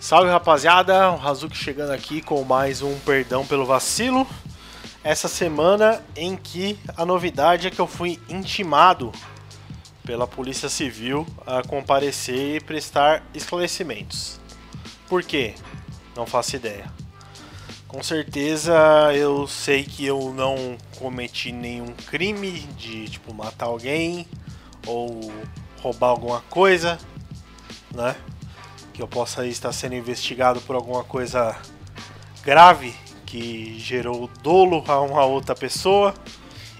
Salve rapaziada, o Razuki chegando aqui com mais um perdão pelo vacilo. Essa semana em que a novidade é que eu fui intimado pela Polícia Civil a comparecer e prestar esclarecimentos. Por quê? Não faço ideia. Com certeza eu sei que eu não cometi nenhum crime de tipo matar alguém ou roubar alguma coisa, né? Que eu possa estar sendo investigado por alguma coisa grave que gerou dolo a uma outra pessoa.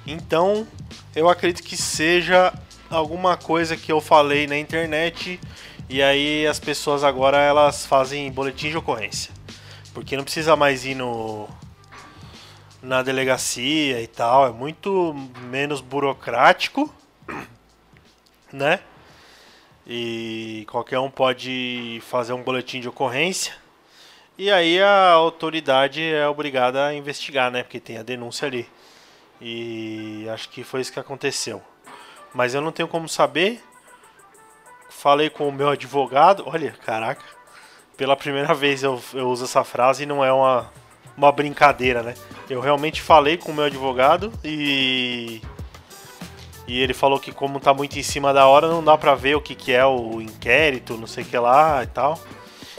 Então, eu acredito que seja alguma coisa que eu falei na internet e aí as pessoas agora elas fazem boletim de ocorrência. Porque não precisa mais ir no na delegacia e tal, é muito menos burocrático, né? E qualquer um pode fazer um boletim de ocorrência. E aí a autoridade é obrigada a investigar, né? Porque tem a denúncia ali. E acho que foi isso que aconteceu. Mas eu não tenho como saber. Falei com o meu advogado. Olha, caraca. Pela primeira vez eu, eu uso essa frase e não é uma, uma brincadeira, né? Eu realmente falei com o meu advogado e. E ele falou que como tá muito em cima da hora, não dá pra ver o que, que é o inquérito, não sei o que lá e tal.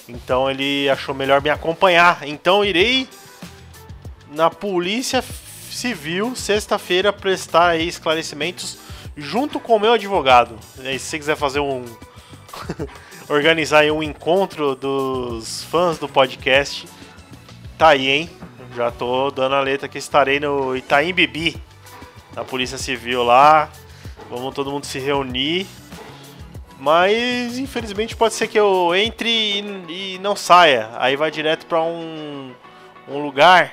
Então ele achou melhor me acompanhar. Então irei na Polícia Civil sexta-feira prestar aí esclarecimentos junto com o meu advogado. E se você quiser fazer um organizar aí um encontro dos fãs do podcast, tá aí, hein? Já tô dando a letra que estarei no Itaim Bibi, na Polícia Civil lá. Vamos todo mundo se reunir mas infelizmente pode ser que eu entre e, e não saia. Aí vai direto para um, um lugar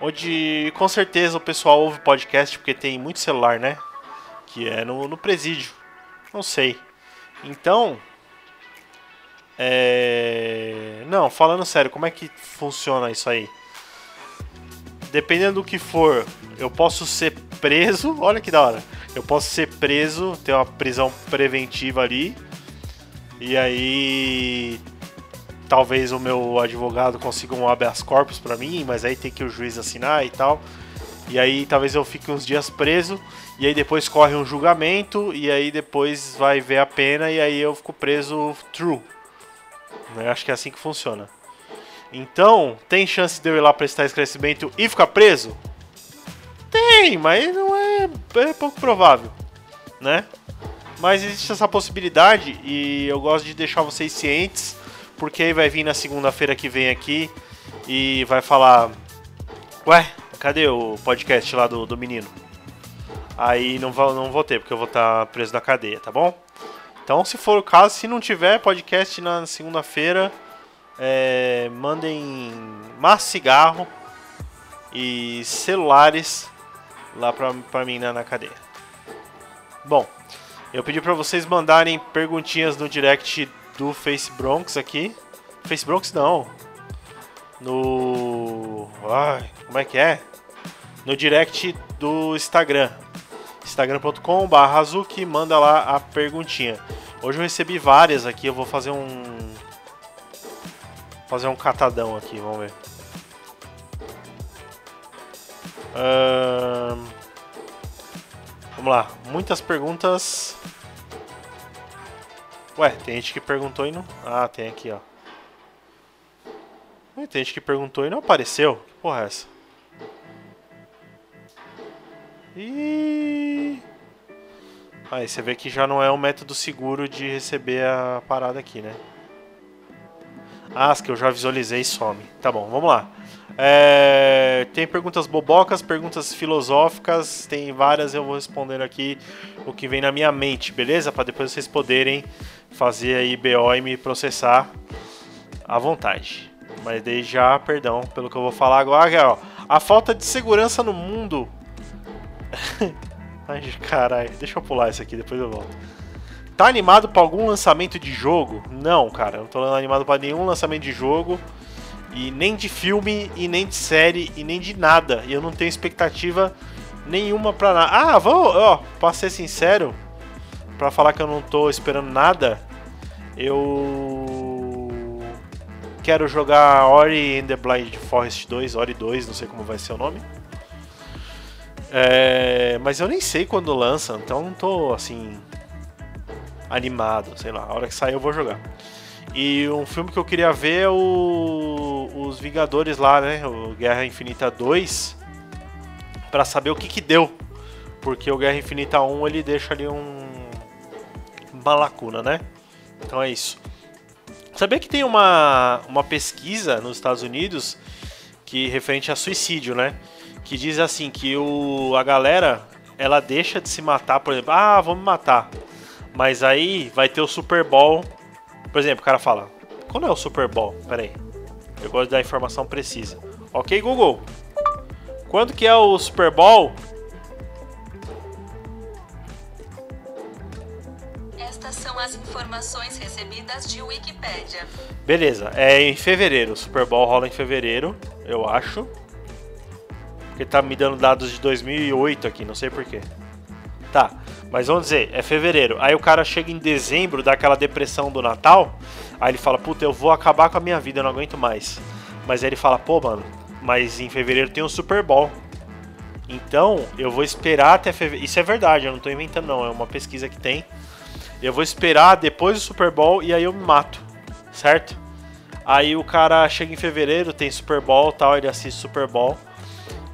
onde com certeza o pessoal ouve podcast porque tem muito celular, né? Que é no, no presídio. Não sei. Então. É... Não, falando sério, como é que funciona isso aí? Dependendo do que for, eu posso ser preso. Olha que da hora eu posso ser preso, ter uma prisão preventiva ali. E aí talvez o meu advogado consiga um habeas corpus para mim, mas aí tem que o juiz assinar e tal. E aí talvez eu fique uns dias preso e aí depois corre um julgamento e aí depois vai ver a pena e aí eu fico preso true. Eu acho que é assim que funciona. Então, tem chance de eu ir lá prestar esclarecimento e ficar preso? Tem, mas não é, é pouco provável, né? Mas existe essa possibilidade e eu gosto de deixar vocês cientes, porque aí vai vir na segunda-feira que vem aqui e vai falar: Ué, cadê o podcast lá do, do menino? Aí não vou, não vou ter, porque eu vou estar preso na cadeia, tá bom? Então, se for o caso, se não tiver podcast na segunda-feira, é, mandem mais cigarro e celulares lá pra, pra mim na, na cadeia. Bom, eu pedi pra vocês mandarem perguntinhas no direct do Face Bronx aqui. Face Bronx não. No. Ai, como é que é? No direct do Instagram. Instagram.com.br Hazuki, manda lá a perguntinha. Hoje eu recebi várias aqui, eu vou fazer um. Fazer um catadão aqui, vamos ver. Uh, vamos lá, muitas perguntas. Ué, tem gente que perguntou e não. Ah, tem aqui, ó. Tem gente que perguntou e não apareceu. Que porra é essa? E aí você vê que já não é um método seguro de receber a parada aqui, né? Ah, as que eu já visualizei some. Tá bom, vamos lá. É, tem perguntas bobocas, perguntas filosóficas, tem várias, eu vou respondendo aqui o que vem na minha mente, beleza? Para depois vocês poderem fazer aí BO e me processar à vontade. Mas desde já, perdão pelo que eu vou falar agora, ó. A falta de segurança no mundo. Ai, caralho, deixa eu pular isso aqui, depois eu volto. Tá animado para algum lançamento de jogo? Não, cara, eu não tô animado para nenhum lançamento de jogo. E nem de filme, e nem de série, e nem de nada. E eu não tenho expectativa nenhuma pra nada. Ah, vou, ó, pra ser sincero, pra falar que eu não tô esperando nada, eu. quero jogar Ori and the Blind Forest 2, Ori 2, não sei como vai ser o nome. É, mas eu nem sei quando lança, então não tô assim animado, sei lá, a hora que sair eu vou jogar. E um filme que eu queria ver é o os Vingadores lá, né, o Guerra Infinita 2, para saber o que que deu. Porque o Guerra Infinita 1 ele deixa ali um uma lacuna, né? Então é isso. Sabia que tem uma, uma pesquisa nos Estados Unidos que referente a suicídio, né? Que diz assim que o, a galera ela deixa de se matar, por exemplo, ah, vou me matar. Mas aí vai ter o Super Bowl. Por exemplo, o cara fala, quando é o Super Bowl? Pera aí. Eu gosto da informação precisa. Ok, Google. Quando que é o Super Bowl? são as informações recebidas de Wikipedia. Beleza, é em fevereiro. O Super Bowl rola em fevereiro, eu acho. Porque tá me dando dados de 2008 aqui, não sei porquê. Tá, mas vamos dizer, é fevereiro. Aí o cara chega em dezembro, dá aquela depressão do Natal. Aí ele fala, puta, eu vou acabar com a minha vida, eu não aguento mais. Mas aí ele fala, pô, mano, mas em fevereiro tem o Super Bowl. Então, eu vou esperar até fevereiro. Isso é verdade, eu não tô inventando, não. É uma pesquisa que tem. Eu vou esperar depois do Super Bowl e aí eu me mato, certo? Aí o cara chega em fevereiro, tem Super Bowl tal, ele assiste Super Bowl.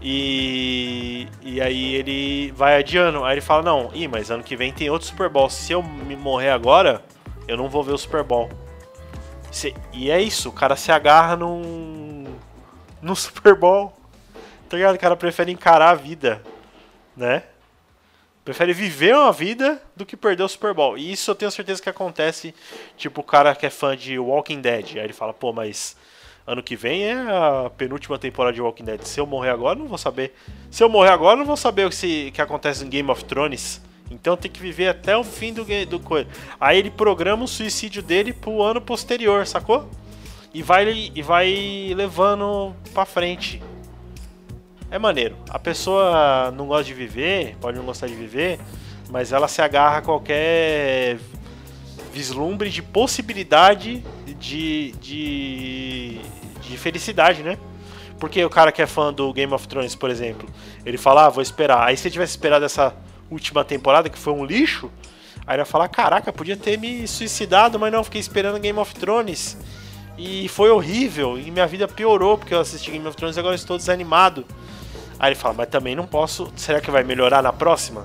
E, e aí ele vai adiando. Aí ele fala: Não, ih, mas ano que vem tem outro Super Bowl. Se eu me morrer agora, eu não vou ver o Super Bowl. E é isso, o cara se agarra num, no Super Bowl. Tá ligado? O cara prefere encarar a vida, né? Prefere viver uma vida do que perder o Super Bowl. E isso eu tenho certeza que acontece, tipo, o cara que é fã de Walking Dead. Aí ele fala, pô, mas ano que vem é a penúltima temporada de Walking Dead. Se eu morrer agora, não vou saber. Se eu morrer agora, não vou saber o que, se, que acontece em Game of Thrones. Então tem que viver até o fim do, do coisa. Aí ele programa o suicídio dele pro ano posterior, sacou? E vai, e vai levando pra frente é maneiro. A pessoa não gosta de viver, pode não gostar de viver, mas ela se agarra a qualquer vislumbre de possibilidade de, de, de felicidade, né? Porque o cara que é fã do Game of Thrones, por exemplo, ele fala, ah, vou esperar. Aí se ele tivesse esperado essa última temporada, que foi um lixo, aí ele vai falar, caraca, podia ter me suicidado, mas não, fiquei esperando Game of Thrones. E foi horrível, e minha vida piorou porque eu assisti Game of Thrones e agora estou desanimado. Aí ele fala, mas também não posso. Será que vai melhorar na próxima?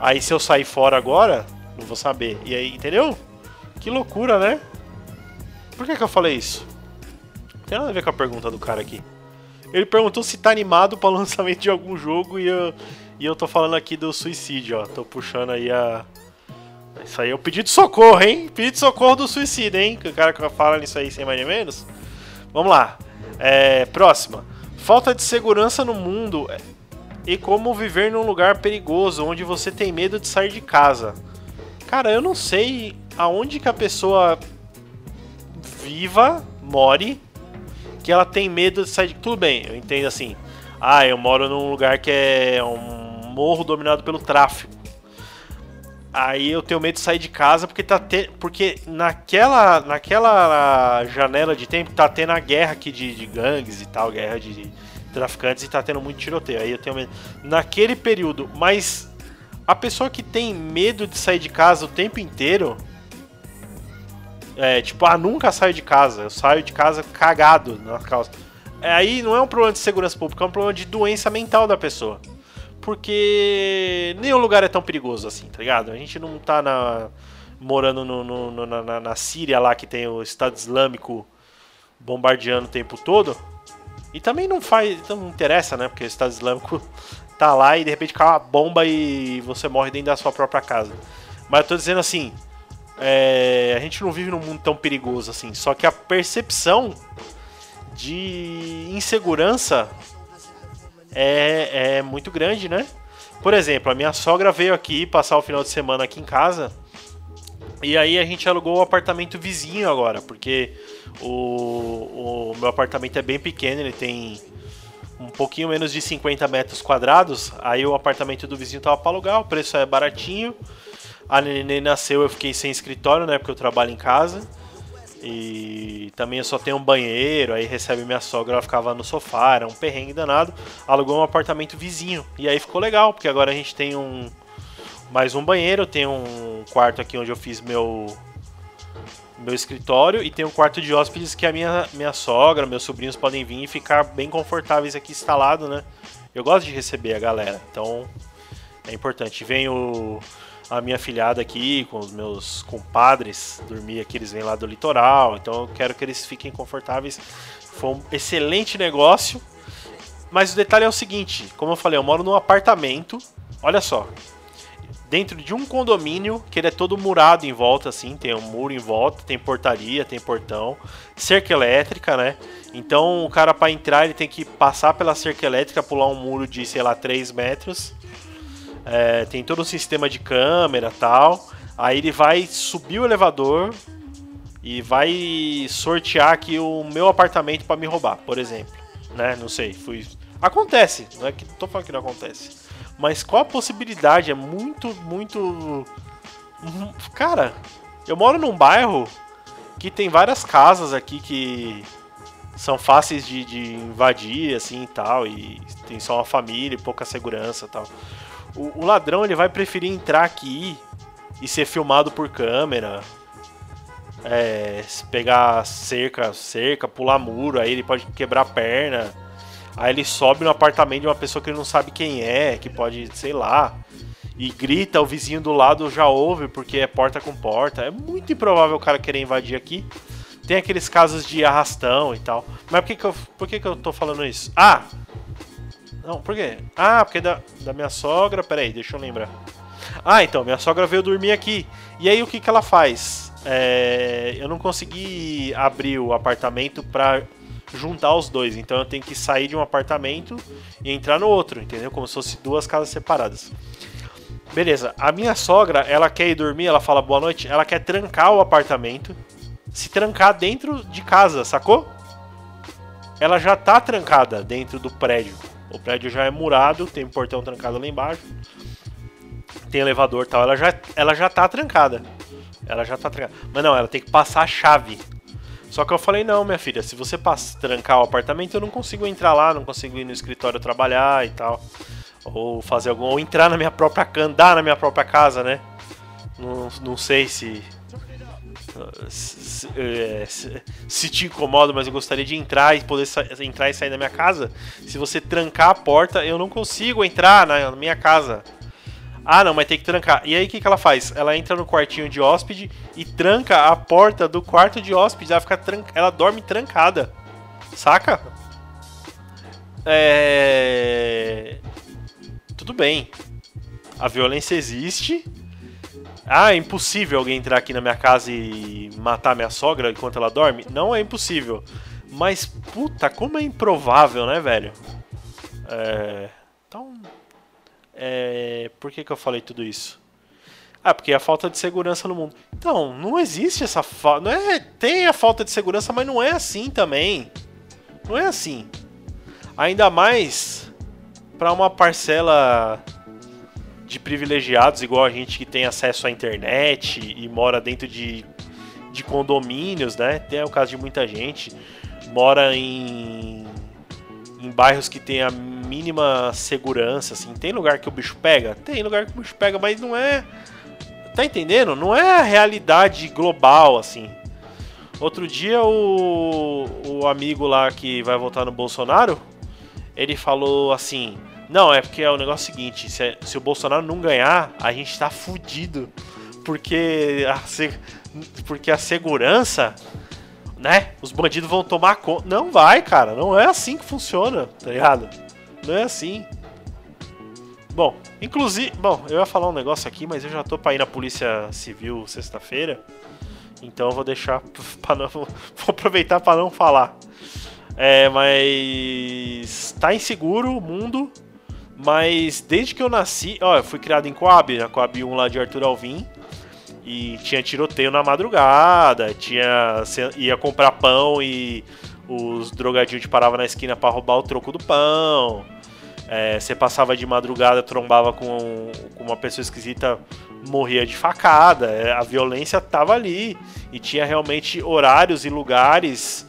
Aí se eu sair fora agora, não vou saber. E aí, entendeu? Que loucura, né? Por que, que eu falei isso? Não tem nada a ver com a pergunta do cara aqui. Ele perguntou se tá animado para o lançamento de algum jogo e eu, e eu tô falando aqui do suicídio, ó. Tô puxando aí a. Isso aí é o pedido de socorro, hein? Pedido de socorro do suicídio, hein? Que o cara que fala nisso aí sem mais nem menos. Vamos lá. É, próxima. Falta de segurança no mundo e como viver num lugar perigoso onde você tem medo de sair de casa. Cara, eu não sei aonde que a pessoa viva, more, que ela tem medo de sair de. Tudo bem, eu entendo assim. Ah, eu moro num lugar que é um morro dominado pelo tráfico. Aí eu tenho medo de sair de casa porque tá te... porque naquela naquela janela de tempo tá tendo a guerra aqui de, de gangues e tal, guerra de, de traficantes e tá tendo muito tiroteio. Aí eu tenho medo naquele período, mas a pessoa que tem medo de sair de casa o tempo inteiro é tipo, ah, nunca saio de casa, eu saio de casa cagado na calça. É, aí não é um problema de segurança pública, é um problema de doença mental da pessoa porque nenhum lugar é tão perigoso assim, tá ligado? A gente não tá na, morando no, no, na, na Síria lá que tem o Estado Islâmico bombardeando o tempo todo. E também não faz. Não interessa, né? Porque o Estado Islâmico tá lá e de repente cai uma bomba e você morre dentro da sua própria casa. Mas eu tô dizendo assim. É, a gente não vive num mundo tão perigoso assim. Só que a percepção de insegurança é, é muito grande, né? Por exemplo, a minha sogra veio aqui passar o final de semana aqui em casa. E aí a gente alugou o um apartamento vizinho agora, porque o, o meu apartamento é bem pequeno, ele tem um pouquinho menos de 50 metros quadrados. Aí o apartamento do vizinho tava para alugar, o preço é baratinho. A neném nasceu, eu fiquei sem escritório, né? Porque eu trabalho em casa. E também eu só tenho um banheiro, aí recebe minha sogra, ela ficava no sofá, era um perrengue danado. Alugou um apartamento vizinho. E aí ficou legal, porque agora a gente tem um mais um banheiro, tem um quarto aqui onde eu fiz meu meu escritório e tem um quarto de hóspedes que a minha, minha sogra, meus sobrinhos podem vir e ficar bem confortáveis aqui instalado, né? Eu gosto de receber a galera, então é importante. Vem o, a minha filhada aqui com os meus compadres dormir aqui, eles vêm lá do litoral, então eu quero que eles fiquem confortáveis. Foi um excelente negócio. Mas o detalhe é o seguinte, como eu falei, eu moro num apartamento. Olha só, dentro de um condomínio que ele é todo murado em volta, assim, tem um muro em volta, tem portaria, tem portão, cerca elétrica, né? Então o cara para entrar ele tem que passar pela cerca elétrica, pular um muro de, sei lá, 3 metros. É, tem todo um sistema de câmera tal. Aí ele vai subir o elevador e vai sortear aqui o meu apartamento para me roubar, por exemplo. Né? Não sei, fui. Acontece, não é que tô falando que não acontece. Mas qual a possibilidade? É muito, muito. Cara, eu moro num bairro que tem várias casas aqui que são fáceis de, de invadir, assim e tal, e tem só uma família e pouca segurança e tal. O, o, ladrão ele vai preferir entrar aqui e ser filmado por câmera, é, pegar cerca, cerca, pular muro, aí ele pode quebrar a perna Aí ele sobe no apartamento de uma pessoa que ele não sabe quem é, que pode, sei lá, e grita, o vizinho do lado já ouve porque é porta com porta. É muito improvável o cara querer invadir aqui. Tem aqueles casos de arrastão e tal. Mas por que, que, eu, por que, que eu tô falando isso? Ah! Não, por quê? Ah, porque da, da minha sogra. Peraí, deixa eu lembrar. Ah, então, minha sogra veio dormir aqui. E aí o que, que ela faz? É, eu não consegui abrir o apartamento pra juntar os dois. Então eu tenho que sair de um apartamento e entrar no outro, entendeu? Como se fosse duas casas separadas. Beleza, a minha sogra, ela quer ir dormir, ela fala boa noite, ela quer trancar o apartamento, se trancar dentro de casa, sacou? Ela já tá trancada dentro do prédio. O prédio já é murado, tem um portão trancado lá embaixo. Tem elevador e tal. Ela já, ela já tá trancada. Ela já tá trancada. Mas não, ela tem que passar a chave só que eu falei, não, minha filha, se você passa, trancar o apartamento, eu não consigo entrar lá, não consigo ir no escritório trabalhar e tal. Ou fazer algum. Ou entrar na minha própria andar na minha própria casa, né? Não, não sei se. Se, é, se, se, te incomoda, mas eu gostaria de entrar e poder entrar e sair da minha casa. Se você trancar a porta, eu não consigo entrar na minha casa. Ah, não, mas tem que trancar. E aí o que, que ela faz? Ela entra no quartinho de hóspede e tranca a porta do quarto de hóspede. Ela fica ela dorme trancada. Saca? É. Tudo bem. A violência existe. Ah, é impossível alguém entrar aqui na minha casa e matar minha sogra enquanto ela dorme? Não é impossível. Mas, puta, como é improvável, né, velho? É. Então. É, por que, que eu falei tudo isso? Ah, porque é a falta de segurança no mundo. Então, não existe essa falta. É, tem a falta de segurança, mas não é assim também. Não é assim. Ainda mais para uma parcela de privilegiados, igual a gente que tem acesso à internet e mora dentro de, de condomínios, né? Tem o caso de muita gente. Mora em, em bairros que tem a mínima segurança, assim. Tem lugar que o bicho pega? Tem lugar que o bicho pega, mas não é. Tá entendendo? Não é a realidade global, assim. Outro dia o, o amigo lá que vai votar no Bolsonaro, ele falou assim: Não, é porque é o negócio seguinte, se, se o Bolsonaro não ganhar, a gente tá fudido. Porque a, porque a segurança né? Os bandidos vão tomar conta. Não vai, cara. Não é assim que funciona, tá ligado? Não é assim. Bom, inclusive, bom, eu ia falar um negócio aqui, mas eu já tô para ir na Polícia Civil sexta-feira. Então eu vou deixar para não vou aproveitar para não falar. É, mas tá inseguro o mundo, mas desde que eu nasci, ó, eu fui criado em Coab, a Coab 1 lá de Arthur Alvim. E tinha tiroteio na madrugada, tinha ia comprar pão e os drogadinhos paravam na esquina para roubar o troco do pão. É, você passava de madrugada, trombava com, com uma pessoa esquisita, morria de facada. É, a violência tava ali. E tinha realmente horários e lugares,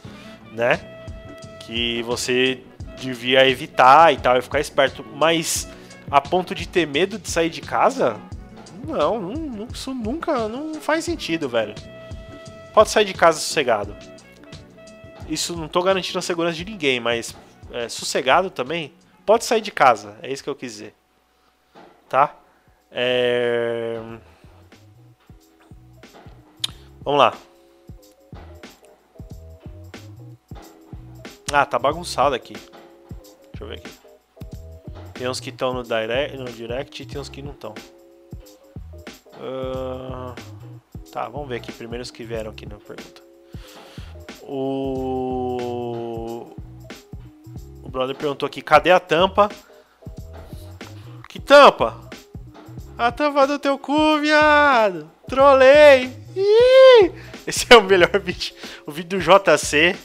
né? Que você devia evitar e tal, e ficar esperto. Mas a ponto de ter medo de sair de casa? Não, não, isso nunca não faz sentido, velho. Pode sair de casa sossegado. Isso não tô garantindo a segurança de ninguém, mas é, sossegado também. Pode sair de casa, é isso que eu quis dizer. Tá? É... Vamos lá. Ah, tá bagunçado aqui. Deixa eu ver aqui. Tem uns que estão no direct, no direct e tem uns que não estão. Uh, tá, vamos ver aqui primeiro os que vieram aqui na pergunta. O o brother perguntou aqui, cadê a tampa? Que tampa? A tampa do teu cu, viado! Trolei! Ih! Esse é o melhor vídeo. O vídeo do JC.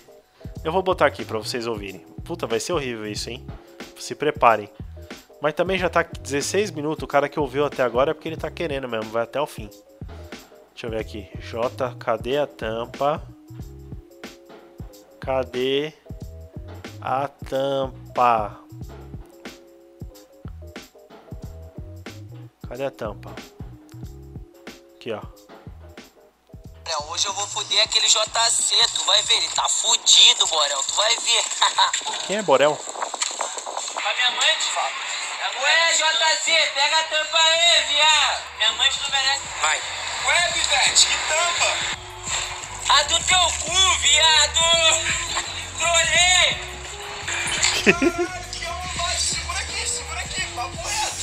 Eu vou botar aqui pra vocês ouvirem. Puta, vai ser horrível isso, hein? Se preparem. Mas também já tá 16 minutos. O cara que ouviu até agora é porque ele tá querendo mesmo. Vai até o fim. Deixa eu ver aqui. J, cadê a tampa? Cadê a tampa? Cadê a tampa? Aqui, ó. Hoje eu vou foder aquele JC, tu vai ver, ele tá fudido, Borel, tu vai ver. Quem é Borel? A minha mãe te fala. Ué, JC, pega a tampa aí, viado. Minha mãe não merece. Vai. Ué, Bivete, que tampa? A do teu cu, viado! Trolei! segura aqui, segura aqui, papo reto.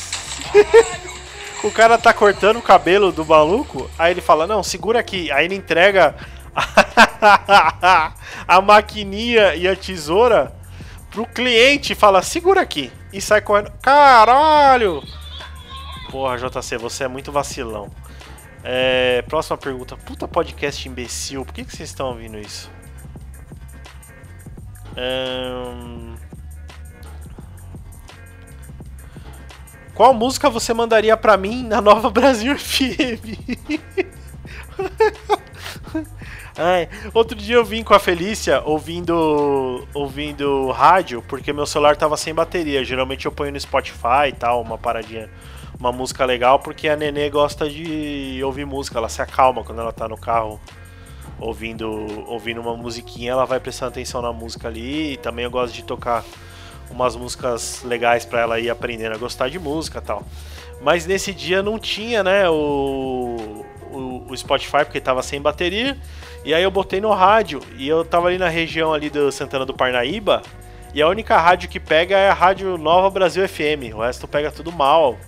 Caralho. O cara tá cortando o cabelo do maluco, aí ele fala, não, segura aqui. Aí ele entrega a maquininha e a tesoura pro cliente e fala, segura aqui. E sai correndo. Caralho! Porra, JC, você é muito vacilão. É, próxima pergunta. Puta podcast imbecil, por que, que vocês estão ouvindo isso? Qual música você mandaria pra mim na Nova Brasil FM? Ai, outro dia eu vim com a Felícia ouvindo ouvindo rádio, porque meu celular tava sem bateria. Geralmente eu ponho no Spotify e tal, uma paradinha, uma música legal, porque a Nenê gosta de ouvir música, ela se acalma quando ela tá no carro ouvindo ouvindo uma musiquinha, ela vai prestando atenção na música ali. E também eu gosto de tocar umas músicas legais para ela ir aprendendo a gostar de música tal. Mas nesse dia não tinha, né, o, o, o Spotify porque tava sem bateria. E aí eu botei no rádio e eu tava ali na região ali do Santana do Parnaíba. E a única rádio que pega é a Rádio Nova Brasil FM. O resto pega tudo mal.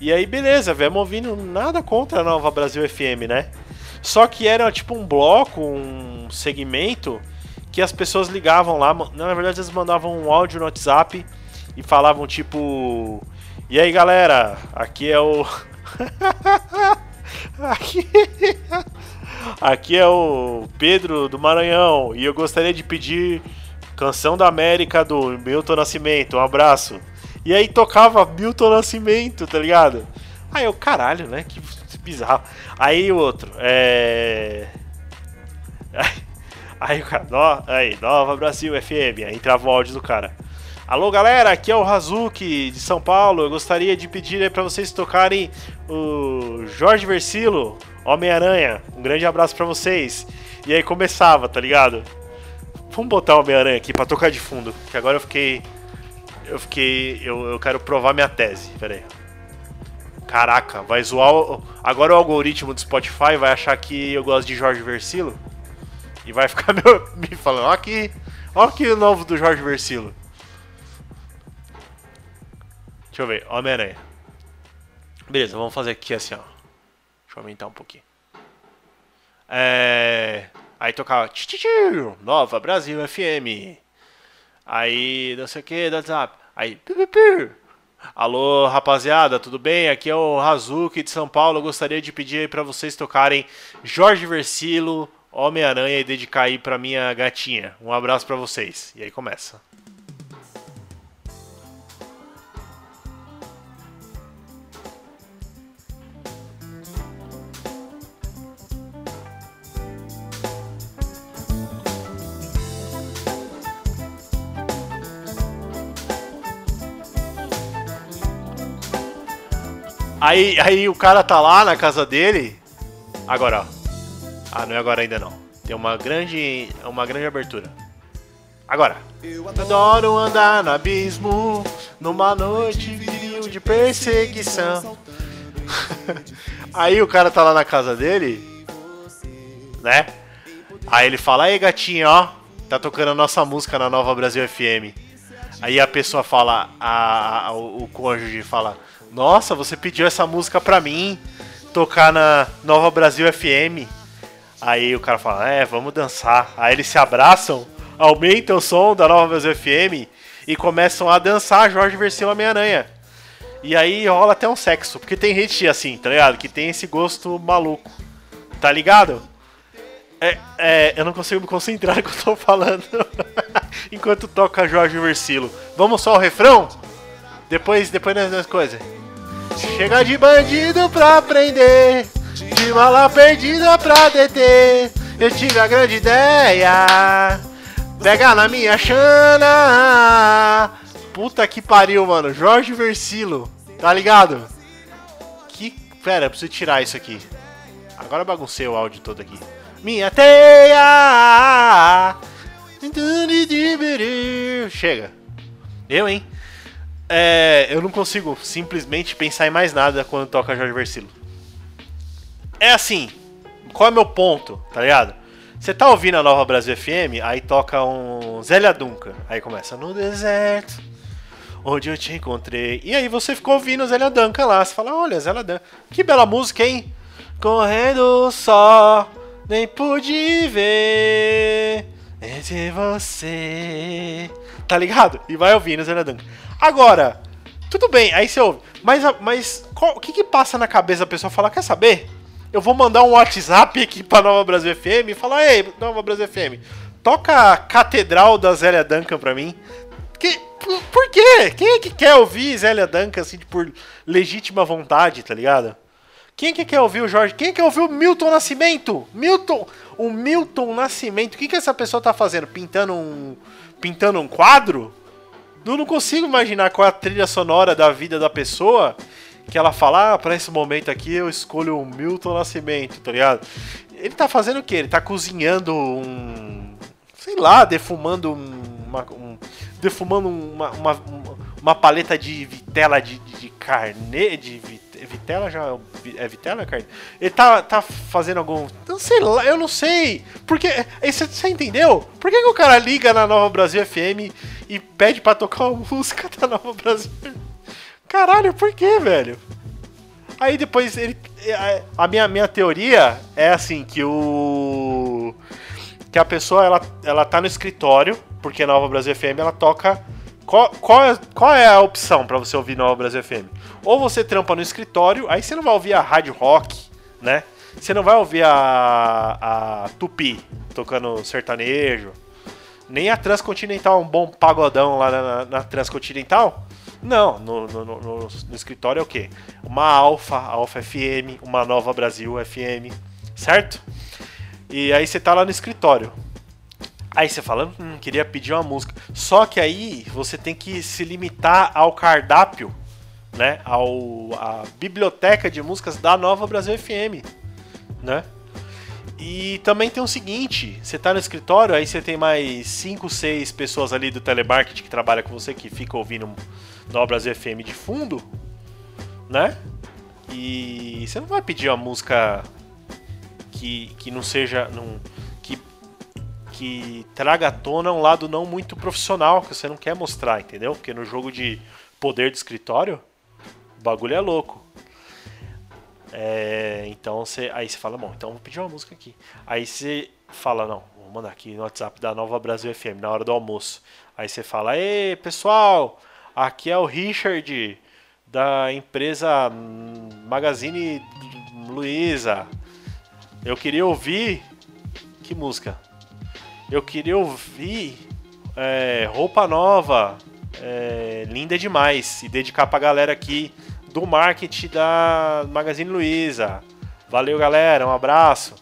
E aí, beleza, vemos ouvindo nada contra a Nova Brasil FM, né? Só que era tipo um bloco, um segmento que as pessoas ligavam lá, na verdade eles mandavam um áudio no WhatsApp e falavam tipo: "E aí, galera, aqui é o aqui... aqui é o Pedro do Maranhão e eu gostaria de pedir Canção da América do Milton Nascimento. Um abraço." E aí tocava Milton Nascimento, tá ligado? Aí eu, caralho, né? Que bizarro. Aí outro, é. Aí o cara, no, aí, Nova Brasil FM, aí entrava o áudio do cara. Alô galera, aqui é o Hazuki de São Paulo. Eu gostaria de pedir pra vocês tocarem o Jorge Versilo, Homem-Aranha. Um grande abraço para vocês. E aí começava, tá ligado? Vamos botar o Homem-Aranha aqui pra tocar de fundo, que agora eu fiquei. Eu fiquei. Eu, eu quero provar minha tese. Pera aí. Caraca, vai zoar. O... Agora o algoritmo do Spotify vai achar que eu gosto de Jorge Versilo. E vai ficar me falando, ó aqui, ó aqui o novo do Jorge Versilo. Deixa eu ver, Homem-Aranha. Beleza, vamos fazer aqui assim, ó. Deixa eu aumentar um pouquinho. É... Aí tocava Nova Brasil FM. Aí, não sei o que, WhatsApp. Aí, Alô, rapaziada, tudo bem? Aqui é o Hazuki de São Paulo. Eu gostaria de pedir aí pra vocês tocarem Jorge Versilo, Homem-Aranha e dedicar aí pra minha gatinha. Um abraço para vocês. E aí começa. Aí, aí o cara tá lá na casa dele. Agora, ó. Ah, não é agora ainda não. Tem uma grande, uma grande abertura. Agora. Eu adoro andar no abismo, numa noite viril de perseguição. Aí o cara tá lá na casa dele, né? Aí ele fala, aí gatinho, ó, tá tocando a nossa música na Nova Brasil FM. Aí a pessoa fala, a, a, o, o cônjuge fala, nossa, você pediu essa música pra mim tocar na Nova Brasil FM. Aí o cara fala, é, vamos dançar. Aí eles se abraçam, aumentam o som da Nova Brasil FM e começam a dançar Jorge Versilo Homem-Aranha. E aí rola até um sexo, porque tem gente assim, tá ligado? Que tem esse gosto maluco, tá ligado? É, é, eu não consigo me concentrar no que eu tô falando enquanto toca Jorge Versilo. Vamos só o refrão? Depois, depois das coisas. Chega de bandido pra prender, de mala perdida pra deter. Eu tive a grande ideia, pega na minha chana. Puta que pariu, mano. Jorge Versilo, tá ligado? Que. Pera, preciso tirar isso aqui. Agora baguncei o áudio todo aqui. Minha teia! Chega. Eu, hein? É, eu não consigo simplesmente pensar em mais nada quando toca Jorge Versilo. É assim, qual é o meu ponto, tá ligado? Você tá ouvindo a Nova Brasil FM, aí toca um Zélia Duncan, aí começa no deserto, onde eu te encontrei. E aí você ficou ouvindo Zélia Duncan lá, você fala, olha, Zélia Duncan, que bela música, hein? Correndo só, nem pude ver entre você. Tá ligado? E vai ouvindo Zélia Duncan. Agora, tudo bem, aí você ouve. Mas, mas qual, o que que passa na cabeça da pessoa falar, quer saber? Eu vou mandar um WhatsApp aqui pra Nova Brasil FM e falar, ei, Nova Brasil FM, toca a Catedral da Zélia Duncan pra mim. Que, por, por quê? Quem é que quer ouvir Zélia Duncan, assim, por legítima vontade, tá ligado? Quem é que quer ouvir o Jorge? Quem é que quer ouvir o Milton Nascimento? Milton, o Milton Nascimento. O que que essa pessoa tá fazendo? Pintando um, pintando um quadro? Eu não consigo imaginar qual é a trilha sonora da vida da pessoa que ela fala, ah, pra esse momento aqui eu escolho o Milton Nascimento, tá ligado? Ele tá fazendo o quê? Ele tá cozinhando um. sei lá, defumando uma. Um, defumando uma, uma, uma, paleta de vitela de, de, de carne. de vitela já. É vitela carne? Ele tá, tá fazendo algum. Não sei lá, eu não sei. Porque. Você, você entendeu? Por que, que o cara liga na Nova Brasil FM e pede pra tocar uma música da Nova Brasil. Caralho, por que, velho? Aí depois ele. A minha, minha teoria é assim, que o. Que a pessoa ela, ela tá no escritório, porque Nova Brasil FM ela toca. Qual, qual, é, qual é a opção para você ouvir Nova Brasil FM? Ou você trampa no escritório, aí você não vai ouvir a rádio rock, né? Você não vai ouvir a, a Tupi tocando sertanejo, nem a Transcontinental, um bom pagodão lá na, na Transcontinental. Não, no, no, no, no, escritório é o quê? Uma Alfa, Alfa FM, uma Nova Brasil FM, certo? E aí você tá lá no escritório. Aí você fala, hum, queria pedir uma música. Só que aí você tem que se limitar ao cardápio, né? Ao, a biblioteca de músicas da Nova Brasil FM, né? E também tem o seguinte, você tá no escritório, aí você tem mais 5, 6 pessoas ali do telemarketing que trabalha com você, que fica ouvindo no Brasil FM de fundo, né? E você não vai pedir uma música que, que não seja. Não, que, que traga à tona um lado não muito profissional, que você não quer mostrar, entendeu? Porque no jogo de poder de escritório, o bagulho é louco. É, então você, aí você fala, bom, então vou pedir uma música aqui. Aí você fala, não, vou mandar aqui no WhatsApp da Nova Brasil FM na hora do almoço. Aí você fala, ei pessoal, aqui é o Richard da empresa Magazine Luiza. Eu queria ouvir que música? Eu queria ouvir é, roupa nova, é, linda demais e dedicar pra galera aqui do marketing da Magazine Luiza. Valeu, galera, um abraço.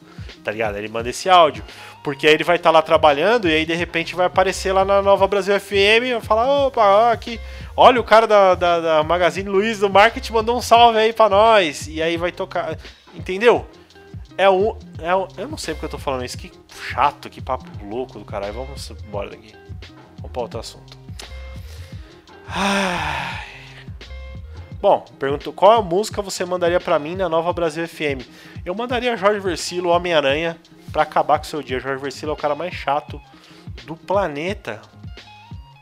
Tá ligado? Ele manda esse áudio. Porque aí ele vai estar lá trabalhando e aí de repente vai aparecer lá na Nova Brasil FM e falar, opa, ó, aqui, olha o cara da, da, da Magazine Luiza do marketing mandou um salve aí pra nós. E aí vai tocar. Entendeu? É um, é um. Eu não sei porque eu tô falando isso. Que chato, que papo louco do caralho. Vamos embora daqui. Vamos pra outro assunto. Ai. Bom, perguntou qual música você mandaria para mim na Nova Brasil FM? Eu mandaria Jorge Versilo, Homem-Aranha, para acabar com o seu dia. Jorge Versilo é o cara mais chato do planeta.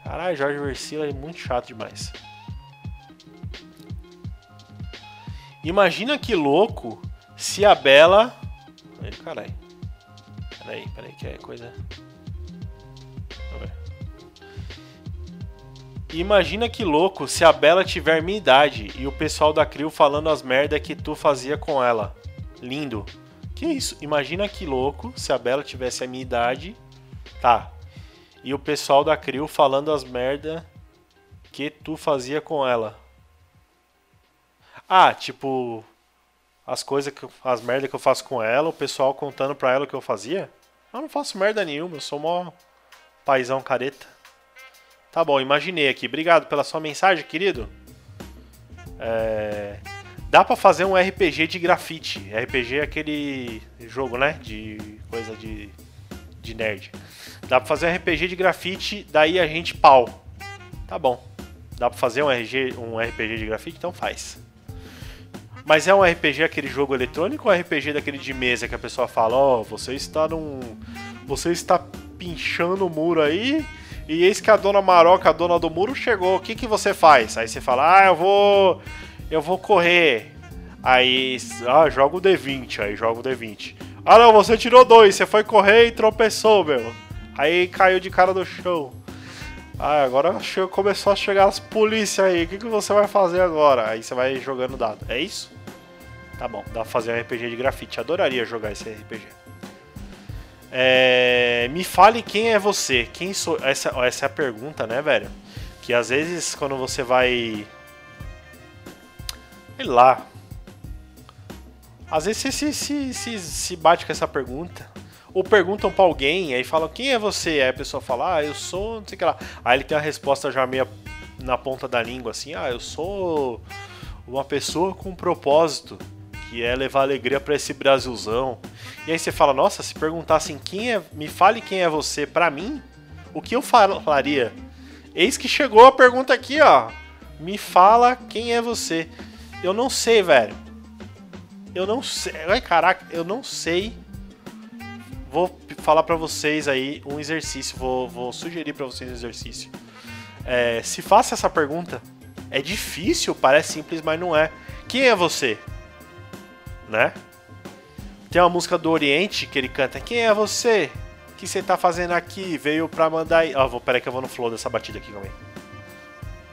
Caralho, Jorge Versilo é muito chato demais. Imagina que louco se a Bela. Caralho. Peraí, peraí, que é coisa. Imagina que louco se a Bela tiver minha idade e o pessoal da Crio falando as merda que tu fazia com ela. Lindo. Que isso? Imagina que louco se a Bela tivesse a minha idade. Tá. E o pessoal da Crio falando as merda que tu fazia com ela. Ah, tipo. As coisas que. As merda que eu faço com ela, o pessoal contando pra ela o que eu fazia. Eu não faço merda nenhuma, eu sou mó paizão careta. Tá bom, imaginei aqui. Obrigado pela sua mensagem, querido. É... Dá pra fazer um RPG de grafite. RPG é aquele jogo, né? De coisa de, de nerd. Dá pra fazer um RPG de grafite, daí a gente pau. Tá bom. Dá pra fazer um, RG, um RPG de grafite? Então faz. Mas é um RPG aquele jogo eletrônico ou é RPG daquele de mesa que a pessoa fala, ó, oh, você está num. Você está pinchando o muro aí e eis que a dona Maroca, a dona do muro, chegou. O que, que você faz? Aí você fala, ah, eu vou. Eu vou correr. Aí, ah, joga o D20. Aí joga o D20. Ah, não, você tirou dois. Você foi correr e tropeçou, meu. Aí caiu de cara no chão. Ah, agora começou a chegar as polícias aí. O que, que você vai fazer agora? Aí você vai jogando dado. É isso? Tá bom, dá pra fazer um RPG de grafite. Adoraria jogar esse RPG. É, me fale quem é você. Quem sou. Essa, essa é a pergunta, né, velho? Que às vezes quando você vai. Sei lá. Às vezes você se, se, se, se bate com essa pergunta. Ou perguntam pra alguém, aí falam, quem é você? Aí a pessoa fala, ah, eu sou. não sei o que lá. Aí ele tem a resposta já meio na ponta da língua, assim, ah, eu sou uma pessoa com um propósito que é levar alegria para esse Brasilzão. E aí você fala, nossa, se perguntassem quem é, me fale quem é você para mim, o que eu falaria? Eis que chegou a pergunta aqui, ó. Me fala quem é você. Eu não sei, velho. Eu não sei. Ai, caraca, eu não sei. Vou falar para vocês aí um exercício. Vou, vou sugerir para vocês um exercício. É, se faça essa pergunta. É difícil, parece simples, mas não é. Quem é você? Né? Tem uma música do Oriente que ele canta: Quem é você? O que você tá fazendo aqui? Veio pra mandar. Ó, oh, vou, peraí que eu vou no flow dessa batida aqui, aí.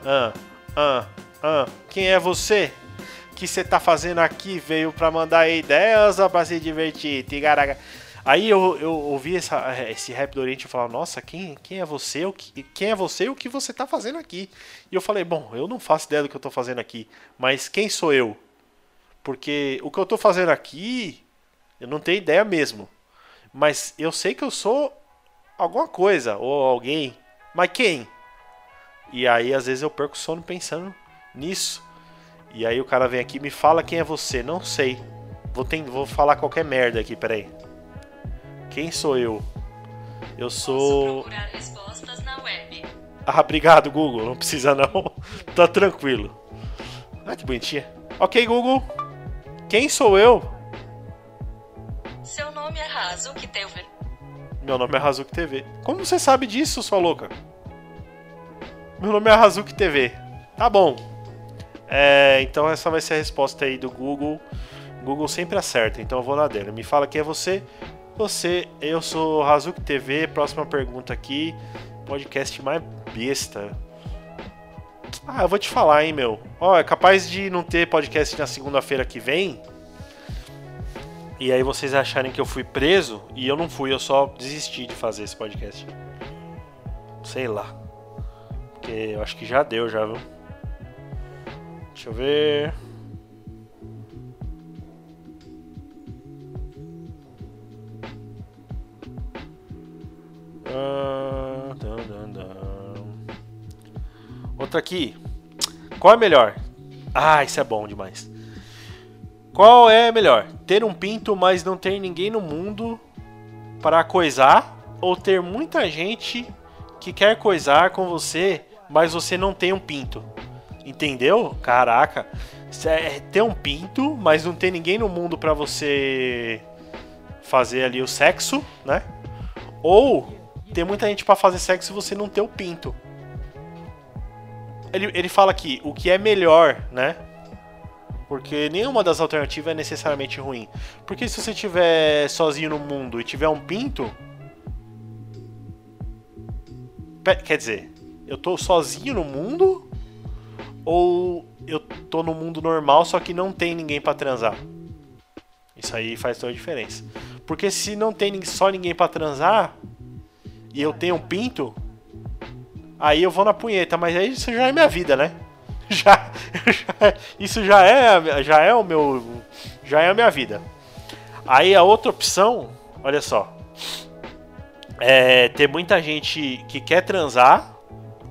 Ah, ah, ah. Quem é você? O que você tá fazendo aqui? Veio pra mandar ideias pra se divertir? Tigaraga. Aí eu, eu ouvi essa, esse rap do Oriente e falava, nossa, quem, quem é você? O que, quem é você e o que você tá fazendo aqui? E eu falei, bom, eu não faço ideia do que eu tô fazendo aqui, mas quem sou eu? Porque o que eu estou fazendo aqui, eu não tenho ideia mesmo. Mas eu sei que eu sou alguma coisa ou alguém. Mas quem? E aí às vezes eu perco o sono pensando nisso. E aí o cara vem aqui e me fala quem é você. Não sei. Vou, ter, vou falar qualquer merda aqui, peraí. Quem sou eu? Eu sou. Ah, obrigado, Google. Não precisa não. tá tranquilo. Ah, que bonitinha. Ok, Google. Quem sou eu? Seu nome é Hazuki TV. Meu nome é Hazuki TV. Como você sabe disso, sua louca? Meu nome é Hazuki TV. Tá bom. É, então essa vai ser a resposta aí do Google. Google sempre acerta, então eu vou na dele. Me fala quem é você. Você, eu sou Hazuki TV. Próxima pergunta aqui. Podcast mais besta. Ah, eu vou te falar, hein, meu. Ó, é capaz de não ter podcast na segunda-feira que vem. E aí vocês acharem que eu fui preso e eu não fui, eu só desisti de fazer esse podcast. Sei lá. Porque eu acho que já deu, já, viu? Deixa eu ver. Aqui. Qual é melhor? Ah, isso é bom demais. Qual é melhor? Ter um pinto, mas não ter ninguém no mundo para coisar? Ou ter muita gente que quer coisar com você, mas você não tem um pinto? Entendeu? Caraca. É ter um pinto, mas não ter ninguém no mundo para você fazer ali o sexo, né? Ou ter muita gente para fazer sexo e você não ter o pinto. Ele, ele fala aqui, o que é melhor, né? Porque nenhuma das alternativas é necessariamente ruim. Porque se você estiver sozinho no mundo e tiver um pinto. Quer dizer, eu tô sozinho no mundo? Ou eu tô no mundo normal, só que não tem ninguém para transar? Isso aí faz toda a diferença. Porque se não tem só ninguém para transar e eu tenho um pinto, aí eu vou na punheta, mas aí isso já é minha vida, né? Já, já, isso já é já é o meu já é a minha vida. Aí a outra opção, olha só, é ter muita gente que quer transar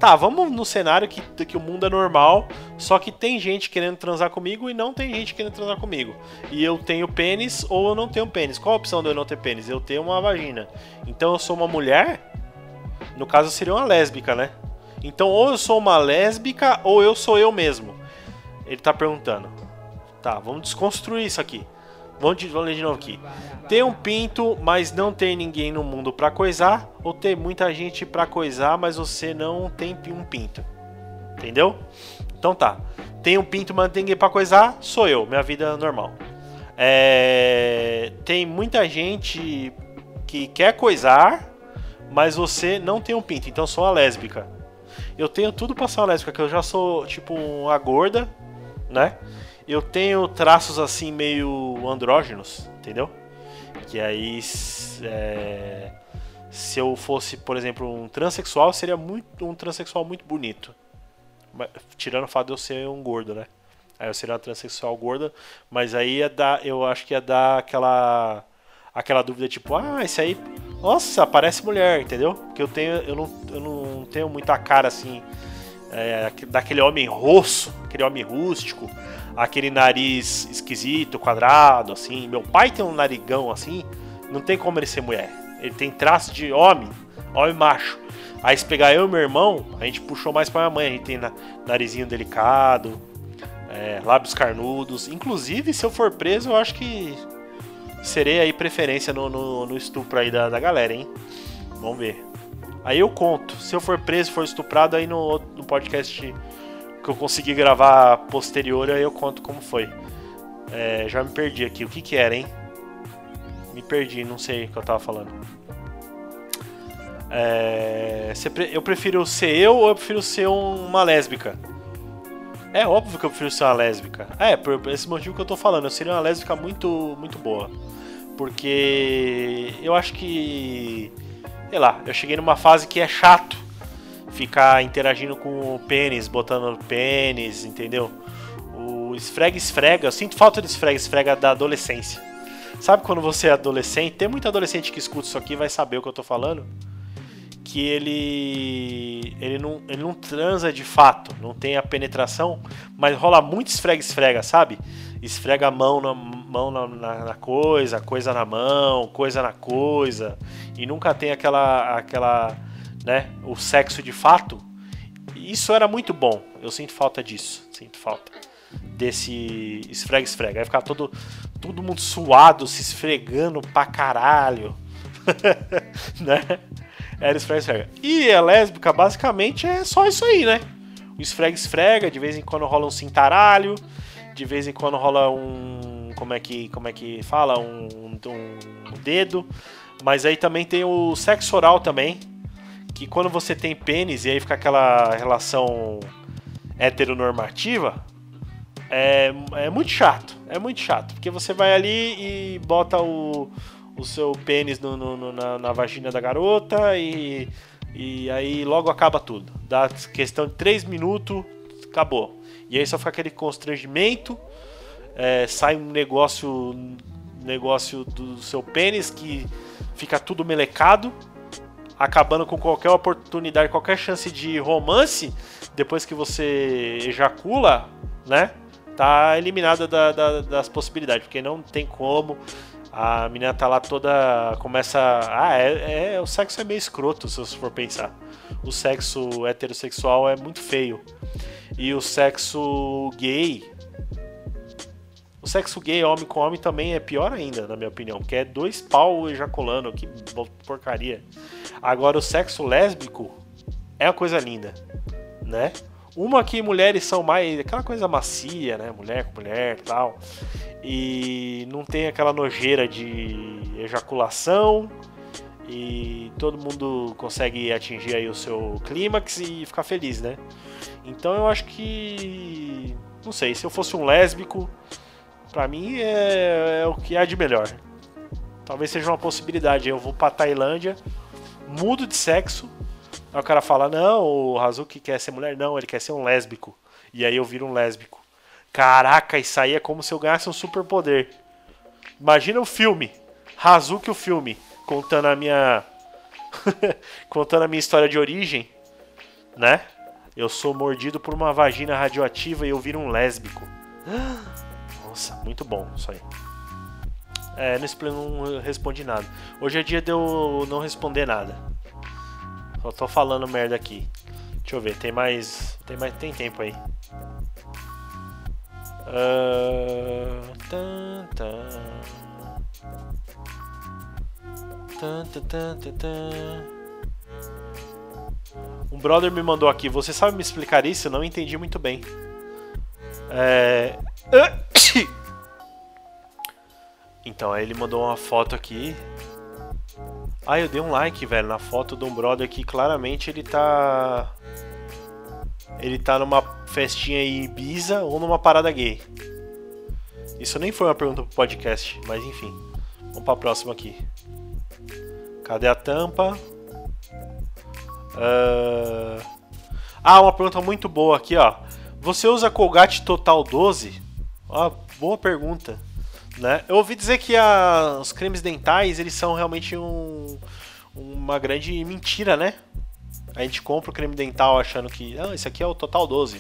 Tá, vamos no cenário que, que o mundo é normal, só que tem gente querendo transar comigo e não tem gente querendo transar comigo. E eu tenho pênis ou eu não tenho pênis. Qual a opção de eu não ter pênis? Eu tenho uma vagina. Então eu sou uma mulher? No caso seria uma lésbica, né? Então ou eu sou uma lésbica ou eu sou eu mesmo. Ele tá perguntando. Tá, vamos desconstruir isso aqui. Vamos, de, vamos ler de novo aqui. Ter um pinto, mas não ter ninguém no mundo para coisar, ou ter muita gente para coisar, mas você não tem um pinto. Entendeu? Então tá. Tem um pinto, mas não tem ninguém pra coisar, sou eu, minha vida normal. É... Tem muita gente que quer coisar, mas você não tem um pinto, então sou uma lésbica. Eu tenho tudo pra ser uma lésbica, que eu já sou tipo uma gorda, né? Eu tenho traços assim meio andrógenos, entendeu? Que aí é, se eu fosse, por exemplo, um transexual, seria muito um transexual muito bonito. Tirando o fato de eu ser um gordo, né? Aí eu seria uma transexual gorda, mas aí ia dar, eu acho que ia dar aquela aquela dúvida tipo, ah, esse aí, nossa, parece mulher, entendeu? Porque eu tenho eu não, eu não tenho muita cara assim é, daquele homem rosso, aquele homem rústico aquele nariz esquisito, quadrado, assim. Meu pai tem um narigão assim, não tem como ele ser mulher. Ele tem traço de homem, homem macho. Aí se pegar eu e meu irmão, a gente puxou mais pra minha mãe. A gente tem na, narizinho delicado, é, lábios carnudos. Inclusive, se eu for preso, eu acho que serei aí preferência no, no, no estupro aí da, da galera, hein? Vamos ver. Aí eu conto. Se eu for preso, for estuprado, aí no, no podcast que eu consegui gravar posterior, aí eu conto como foi. É, já me perdi aqui. O que que era, hein? Me perdi, não sei o que eu tava falando. É, eu prefiro ser eu ou eu prefiro ser uma lésbica? É óbvio que eu prefiro ser uma lésbica. É, por esse motivo que eu tô falando. Eu seria uma lésbica muito, muito boa. Porque eu acho que. Sei lá, eu cheguei numa fase que é chato ficar interagindo com o pênis, botando pênis, entendeu? O esfrega-esfrega, eu sinto falta de esfrega-esfrega da adolescência. Sabe quando você é adolescente? Tem muito adolescente que escuta isso aqui vai saber o que eu tô falando. Que ele ele não, ele não transa de fato, não tem a penetração, mas rola muito esfrega-esfrega, sabe? Esfrega a mão na mão na, na, na, coisa, coisa na mão, coisa na coisa, e nunca tem aquela aquela né, o sexo de fato, isso era muito bom. Eu sinto falta disso, sinto falta desse esfrega-esfrega. Aí ficava todo, todo mundo suado, se esfregando pra caralho. né? Era esfrega-esfrega. E a lésbica, basicamente, é só isso aí, né? O esfrega-esfrega, de vez em quando rola um cintaralho, de vez em quando rola um. Como é que, como é que fala? Um, um, um dedo. Mas aí também tem o sexo oral também, que quando você tem pênis e aí fica aquela relação heteronormativa, é, é muito chato. É muito chato. Porque você vai ali e bota o, o seu pênis no, no, na, na, vagina da garota e, e aí logo acaba tudo. Dá questão de 3 minutos, acabou. E aí só fica aquele constrangimento, é, sai um negócio, negócio do seu pênis que fica tudo melecado acabando com qualquer oportunidade, qualquer chance de romance, depois que você ejacula, né? Tá eliminada da, da, das possibilidades, porque não tem como. A menina tá lá toda. Começa. Ah, é, é, o sexo é meio escroto, se você for pensar. O sexo heterossexual é muito feio. E o sexo gay o sexo gay, homem com homem, também é pior ainda, na minha opinião, porque é dois pau ejaculando, que porcaria. Agora, o sexo lésbico é uma coisa linda, né? Uma que mulheres são mais aquela coisa macia, né? Mulher com mulher e tal. E não tem aquela nojeira de ejaculação. E todo mundo consegue atingir aí o seu clímax e ficar feliz, né? Então eu acho que. Não sei, se eu fosse um lésbico, Pra mim é, é o que há de melhor. Talvez seja uma possibilidade. Eu vou pra Tailândia, mudo de sexo. Aí o cara fala: Não, o Hazuki quer ser mulher. Não, ele quer ser um lésbico. E aí eu viro um lésbico. Caraca, isso aí é como se eu ganhasse um superpoder. Imagina o filme. Hazuki o filme. Contando a minha. contando a minha história de origem. Né? Eu sou mordido por uma vagina radioativa e eu viro um lésbico. Nossa, muito bom isso aí. É, nesse pleno não respondi nada. Hoje é dia de eu não responder nada. Só tô falando merda aqui. Deixa eu ver, tem mais. Tem mais. Tem tempo aí. Uh, tan, tan. Tan, Um brother me mandou aqui. Você sabe me explicar isso? Eu não entendi muito bem. É. Então, aí ele mandou uma foto aqui. Ah, eu dei um like, velho, na foto de um brother que claramente ele tá. Ele tá numa festinha em Ibiza ou numa parada gay. Isso nem foi uma pergunta pro podcast, mas enfim. Vamos pra próxima aqui. Cadê a tampa? Uh... Ah, uma pergunta muito boa aqui, ó. Você usa Colgate Total 12? Ah, boa pergunta. Né? Eu ouvi dizer que a, os cremes dentais eles são realmente um, uma grande mentira, né? A gente compra o creme dental achando que ah, esse aqui é o Total 12,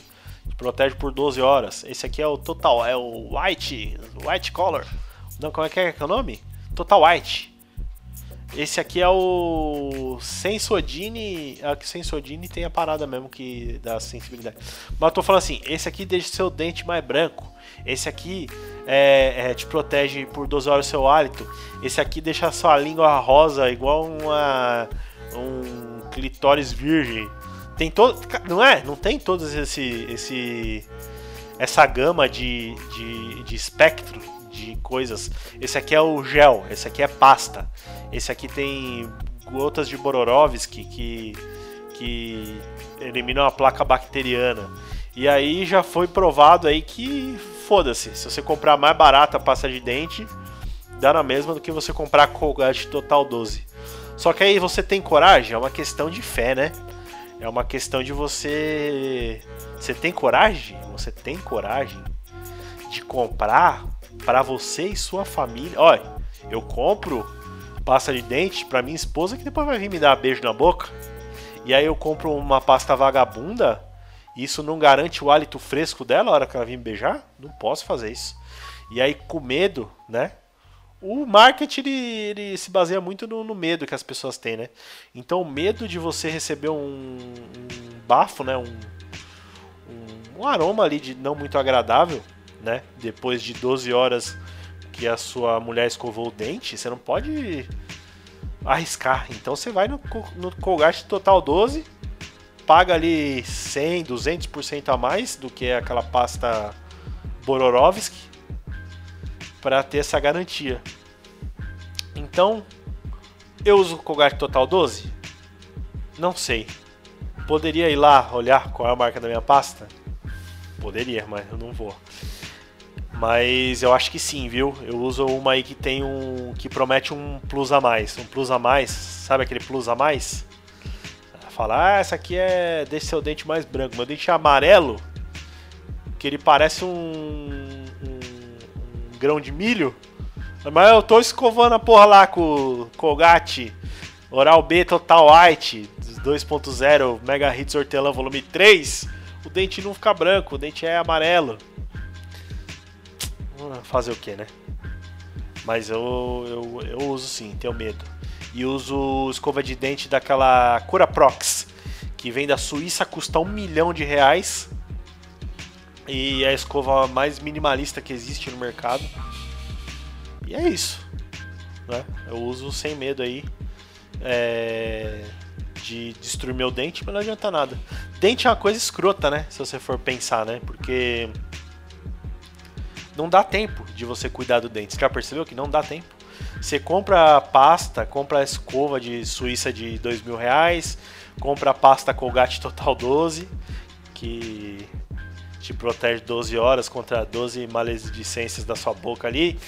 te protege por 12 horas. Esse aqui é o Total, é o White, White Color. Não, como é que é, que é o nome? Total White. Esse aqui é o Sensodine. Ah, que Sensodine tem a parada mesmo que dá sensibilidade. Mas eu tô falando assim: esse aqui deixa seu dente mais branco. Esse aqui é, é, te protege por 12 horas o seu hálito. Esse aqui deixa a sua língua rosa, igual uma, um clitóris virgem. Tem todo. Não é? Não tem todos esse. esse essa gama de, de, de espectro de coisas. Esse aqui é o gel, esse aqui é pasta. Esse aqui tem gotas de Bororovsky que, que eliminam a placa bacteriana. E aí já foi provado aí que foda-se, se você comprar mais barata a pasta de dente, dá na mesma do que você comprar Colgate Total 12. Só que aí você tem coragem? É uma questão de fé, né? É uma questão de você. Você tem coragem? Você tem coragem de comprar para você e sua família? Olha, eu compro pasta de dente para minha esposa que depois vai vir me dar beijo na boca. E aí eu compro uma pasta vagabunda isso não garante o hálito fresco dela na hora que ela vir me beijar? Não posso fazer isso. E aí, com medo, né? O marketing ele, ele se baseia muito no, no, medo que as pessoas têm, né? Então, o medo de você receber um, um bafo, né? Um, um, um, aroma ali de não muito agradável, né? Depois de 12 horas que a sua mulher escovou o dente, você não pode arriscar. Então, você vai no, no Colgate Total 12 paga ali 100, 200% a mais do que aquela pasta Bororovsky para ter essa garantia. Então, eu uso o Colgate Total 12? Não sei. Poderia ir lá olhar qual é a marca da minha pasta? Poderia, mas eu não vou. Mas eu acho que sim, viu? Eu uso uma aí que tem um. que promete um plus a mais. Um plus a mais, sabe aquele plus a mais? Fala, ah, essa aqui é. Deixa seu dente mais branco. Meu dente é amarelo, que ele parece um, um, um grão de milho. Mas eu tô escovando a porra lá com Colgate Oral B Total White 2.0 Mega Hits Hortelã volume 3. O dente não fica branco, o dente é amarelo. Fazer o que, né? Mas eu, eu, eu uso sim, tenho medo. E uso escova de dente daquela Cura Prox, que vem da Suíça, custa um milhão de reais. E é a escova mais minimalista que existe no mercado. E é isso. Né? Eu uso sem medo aí. É... De destruir meu dente, mas não adianta nada. Dente é uma coisa escrota, né? Se você for pensar, né? Porque não dá tempo de você cuidar do dente. Você já percebeu que não dá tempo? Você compra pasta, compra escova de Suíça de dois mil reais, compra pasta Colgate Total 12, que te protege 12 horas contra 12 maledicências da sua boca ali.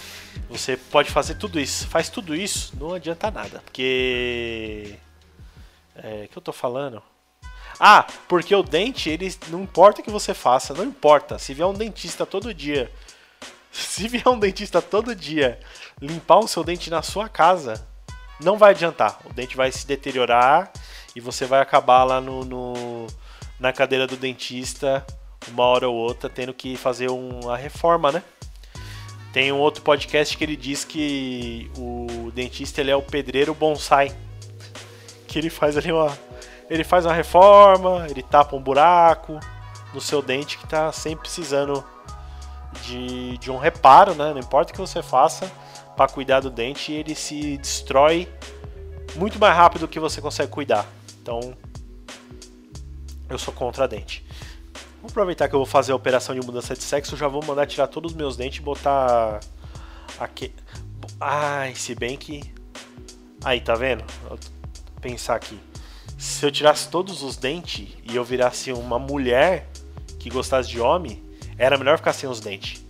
Você pode fazer tudo isso. Faz tudo isso, não adianta nada. Porque. É, que eu tô falando? Ah, porque o dente, ele não importa o que você faça, não importa. Se vier um dentista todo dia, se vier um dentista todo dia limpar o seu dente na sua casa, não vai adiantar. O dente vai se deteriorar e você vai acabar lá no, no na cadeira do dentista uma hora ou outra tendo que fazer uma reforma, né? Tem um outro podcast que ele diz que o dentista ele é o pedreiro bonsai. Que ele faz ali uma. Ele faz uma reforma, ele tapa um buraco no seu dente que está sempre precisando de, de um reparo, né? Não importa o que você faça para cuidar do dente, ele se destrói muito mais rápido do que você consegue cuidar. Então, eu sou contra dente. Vou aproveitar que eu vou fazer a operação de mudança de sexo, já vou mandar tirar todos os meus dentes e botar aqui. Ai, se bem que aí, tá vendo? Vou pensar aqui. Se eu tirasse todos os dentes e eu virasse uma mulher que gostasse de homem, era melhor ficar sem os dentes.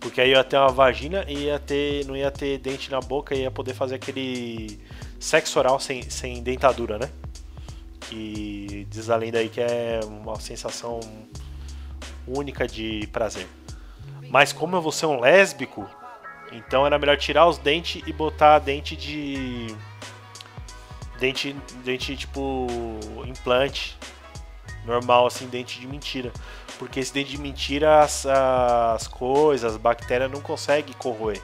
Porque aí ia ter uma vagina e ia ter, não ia ter dente na boca e ia poder fazer aquele sexo oral sem, sem dentadura, né? Que diz além daí que é uma sensação única de prazer. Mas como eu vou ser um lésbico, então era melhor tirar os dentes e botar dente de. Dente, dente tipo implante. Normal, assim, dente de mentira. Porque esse dente de mentira, as, as coisas, as bactérias não conseguem corroer.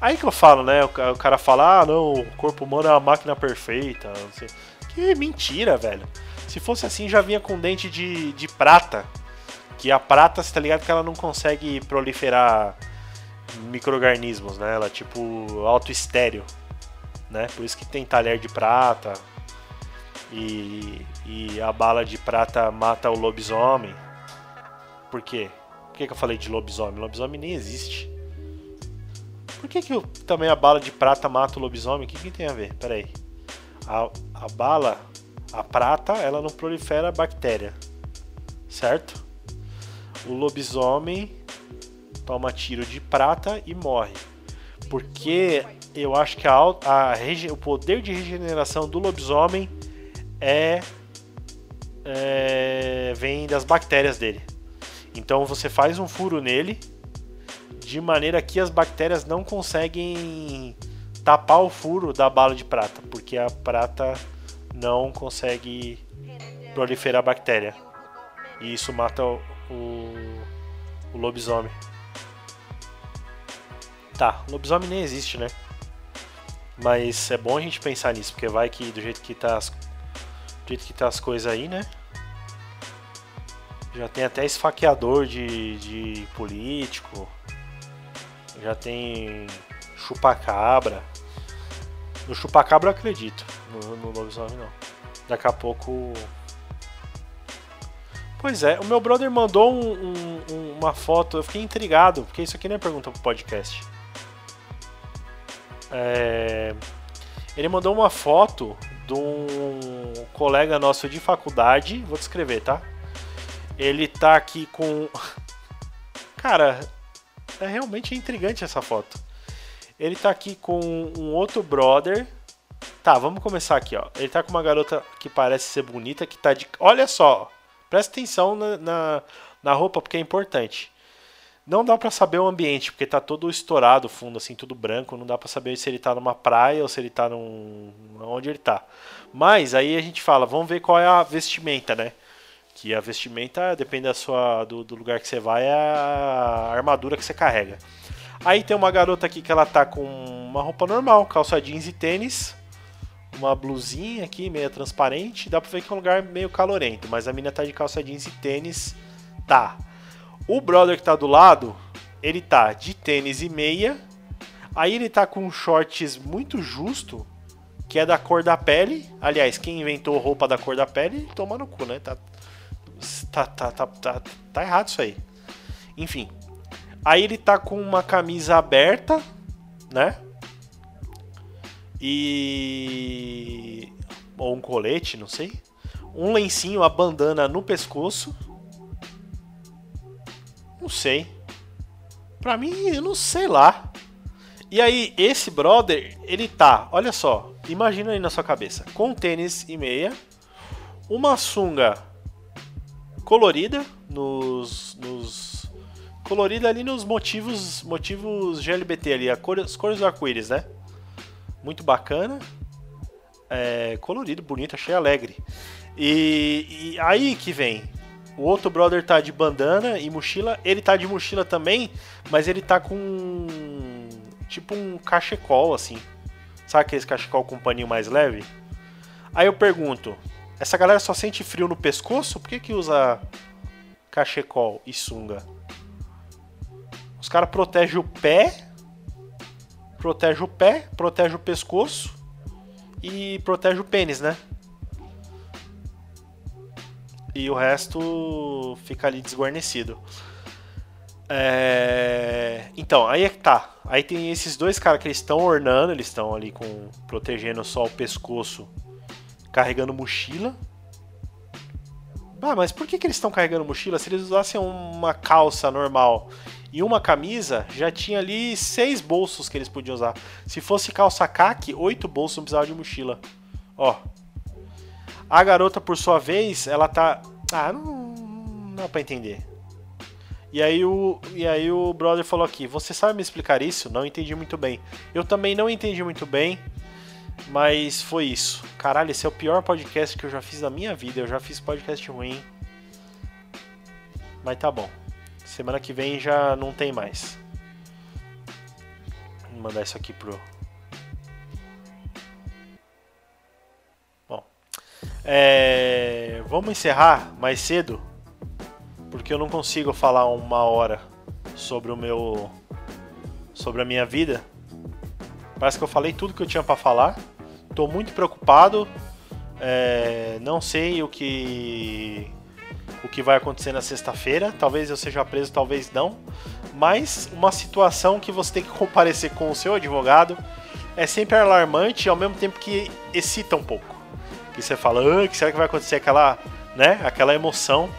Aí que eu falo, né? O, cara fala, ah, não, o corpo humano é uma máquina perfeita. Que mentira, velho. Se fosse assim, já vinha com dente de, de prata. Que a prata, você tá ligado que ela não consegue proliferar microorganismos, né? Ela é tipo autoestéreo, né? Por isso que tem talher de prata. E, e a bala de prata mata o lobisomem. Por quê? Por que, que eu falei de lobisomem? Lobisomem nem existe. Por que, que eu, também a bala de prata mata o lobisomem? O que, que tem a ver? Pera aí. A, a bala a prata, ela não prolifera bactéria, certo? O lobisomem toma tiro de prata e morre. Porque eu acho que a, a, o poder de regeneração do lobisomem é, é, vem das bactérias dele. Então você faz um furo nele de maneira que as bactérias não conseguem tapar o furo da bala de prata, porque a prata não consegue proliferar bactéria. E isso mata o, o, o lobisomem. Tá, lobisomem nem existe, né? Mas é bom a gente pensar nisso, porque vai que do jeito que tá as, do jeito que tá as coisas aí, né? Já tem até esfaqueador de, de político. Já tem chupacabra. No chupacabra eu acredito. No, no lobisomem não. Daqui a pouco. Pois é, o meu brother mandou um, um, uma foto, eu fiquei intrigado, porque isso aqui não é pergunta pro podcast. É... Ele mandou uma foto de um colega nosso de faculdade, vou descrever, tá? Ele tá aqui com. Cara, é realmente intrigante essa foto. Ele tá aqui com um outro brother. Tá, vamos começar aqui, ó. Ele tá com uma garota que parece ser bonita, que tá de. Olha só, presta atenção na, na, na roupa porque é importante. Não dá pra saber o ambiente, porque tá todo estourado o fundo, assim, tudo branco. Não dá pra saber se ele tá numa praia ou se ele tá num. onde ele tá. Mas aí a gente fala, vamos ver qual é a vestimenta, né? Que a vestimenta, depende da sua, do, do lugar que você vai, é a armadura que você carrega. Aí tem uma garota aqui que ela tá com uma roupa normal, calça jeans e tênis. Uma blusinha aqui, meio transparente. Dá pra ver que é um lugar meio calorento, mas a mina tá de calça jeans e tênis. Tá. O brother que tá do lado, ele tá de tênis e meia. Aí ele tá com shorts muito justo, que é da cor da pele. Aliás, quem inventou roupa da cor da pele, toma no cu, né? Tá, tá, tá, tá, tá, tá errado isso aí. Enfim. Aí ele tá com uma camisa aberta, né? E. Ou um colete, não sei. Um lencinho, a bandana no pescoço. Não sei. Pra mim, eu não sei lá. E aí, esse brother, ele tá, olha só, imagina aí na sua cabeça, com tênis e meia, uma sunga colorida nos, nos colorida ali nos motivos motivos GLBT ali, cor, as cores do arco-íris, né? Muito bacana, é, colorido, bonito, achei alegre. E, e aí que vem, o outro brother tá de bandana e mochila, ele tá de mochila também, mas ele tá com tipo um cachecol assim. Sabe aquele cachecol com um paninho mais leve? Aí eu pergunto, essa galera só sente frio no pescoço? Por que que usa cachecol e sunga? Os caras protegem o pé, protege o pé, protege o pescoço e protege o pênis, né? E o resto fica ali desguarnecido. É... Então, aí é que tá. Aí tem esses dois caras que eles estão ornando, eles estão ali com protegendo só o pescoço, carregando mochila. Ah, mas por que, que eles estão carregando mochila? Se eles usassem uma calça normal e uma camisa, já tinha ali seis bolsos que eles podiam usar. Se fosse calça caque, oito bolsos não precisava de mochila. Ó. A garota, por sua vez, ela tá. Ah, não, não dá pra entender. E aí o, e aí o brother falou aqui: Você sabe me explicar isso? Não entendi muito bem. Eu também não entendi muito bem, mas foi isso. Caralho, esse é o pior podcast que eu já fiz na minha vida. Eu já fiz podcast ruim. Mas tá bom. Semana que vem já não tem mais. Vou mandar isso aqui pro. É... Vamos encerrar mais cedo porque eu não consigo falar uma hora sobre o meu sobre a minha vida. Parece que eu falei tudo que eu tinha para falar. Estou muito preocupado. É, não sei o que o que vai acontecer na sexta-feira. Talvez eu seja preso, talvez não. Mas uma situação que você tem que comparecer com o seu advogado é sempre alarmante e ao mesmo tempo que excita um pouco. Que você fala, ah, que será que vai acontecer aquela, né, aquela emoção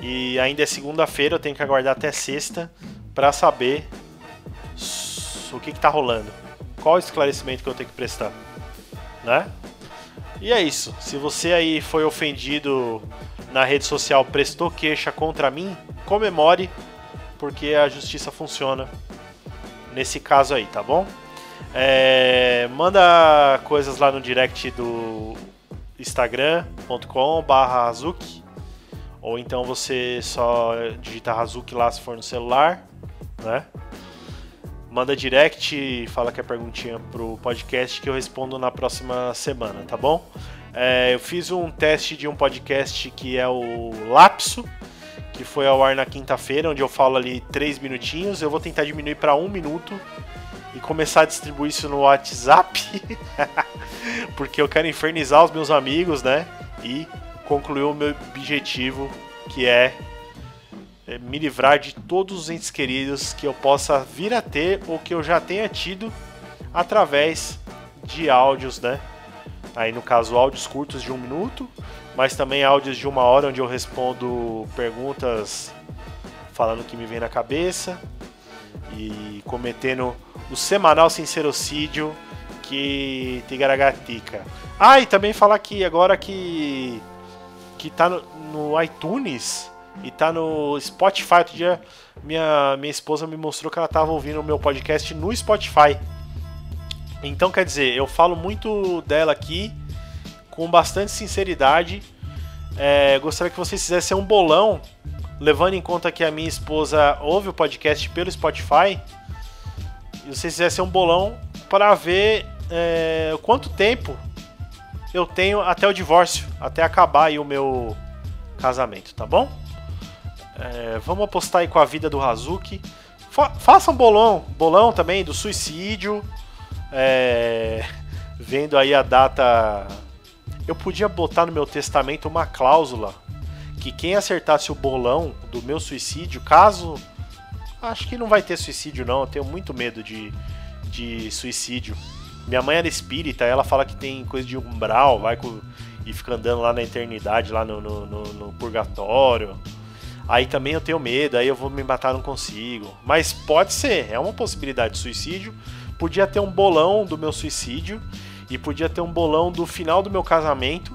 e ainda é segunda-feira, eu tenho que aguardar até sexta para saber o que, está rolando. Qual o esclarecimento que eu tenho que prestar, né? E é isso. Se você aí foi ofendido na rede social, prestou queixa contra mim, comemore, porque a justiça funciona nesse caso aí, tá bom? É, manda coisas lá no direct do instagram.com/azuki ou então você só digita Hazuki lá se for no celular, né? Manda direct, fala que é perguntinha pro podcast que eu respondo na próxima semana, tá bom? É, eu fiz um teste de um podcast que é o Lapso, que foi ao ar na quinta-feira, onde eu falo ali três minutinhos. Eu vou tentar diminuir para um minuto e começar a distribuir isso no WhatsApp, porque eu quero infernizar os meus amigos, né? E concluiu o meu objetivo, que é, é me livrar de todos os entes queridos que eu possa vir a ter ou que eu já tenha tido através de áudios, né? Aí no caso áudios curtos de um minuto, mas também áudios de uma hora onde eu respondo perguntas falando o que me vem na cabeça e cometendo o semanal sincerocídio que Tigaragatica. Ah, e também falar que agora que que tá no, no iTunes, e tá no Spotify. Outro dia minha, minha esposa me mostrou que ela tava ouvindo o meu podcast no Spotify. Então quer dizer, eu falo muito dela aqui com bastante sinceridade. É, gostaria que vocês fizessem um bolão, levando em conta que a minha esposa ouve o podcast pelo Spotify. E vocês fizessem um bolão para ver é, quanto tempo eu tenho até o divórcio, até acabar aí o meu casamento, tá bom? É, vamos apostar aí com a vida do Hazuki. Fa faça um bolão, bolão também do suicídio. É, vendo aí a data. Eu podia botar no meu testamento uma cláusula que quem acertasse o bolão do meu suicídio, caso. Acho que não vai ter suicídio, não. Eu tenho muito medo de, de suicídio. Minha mãe era espírita, ela fala que tem coisa de umbral, vai com, e fica andando lá na eternidade, lá no, no, no, no purgatório. Aí também eu tenho medo, aí eu vou me matar, não consigo. Mas pode ser, é uma possibilidade de suicídio. Podia ter um bolão do meu suicídio e podia ter um bolão do final do meu casamento.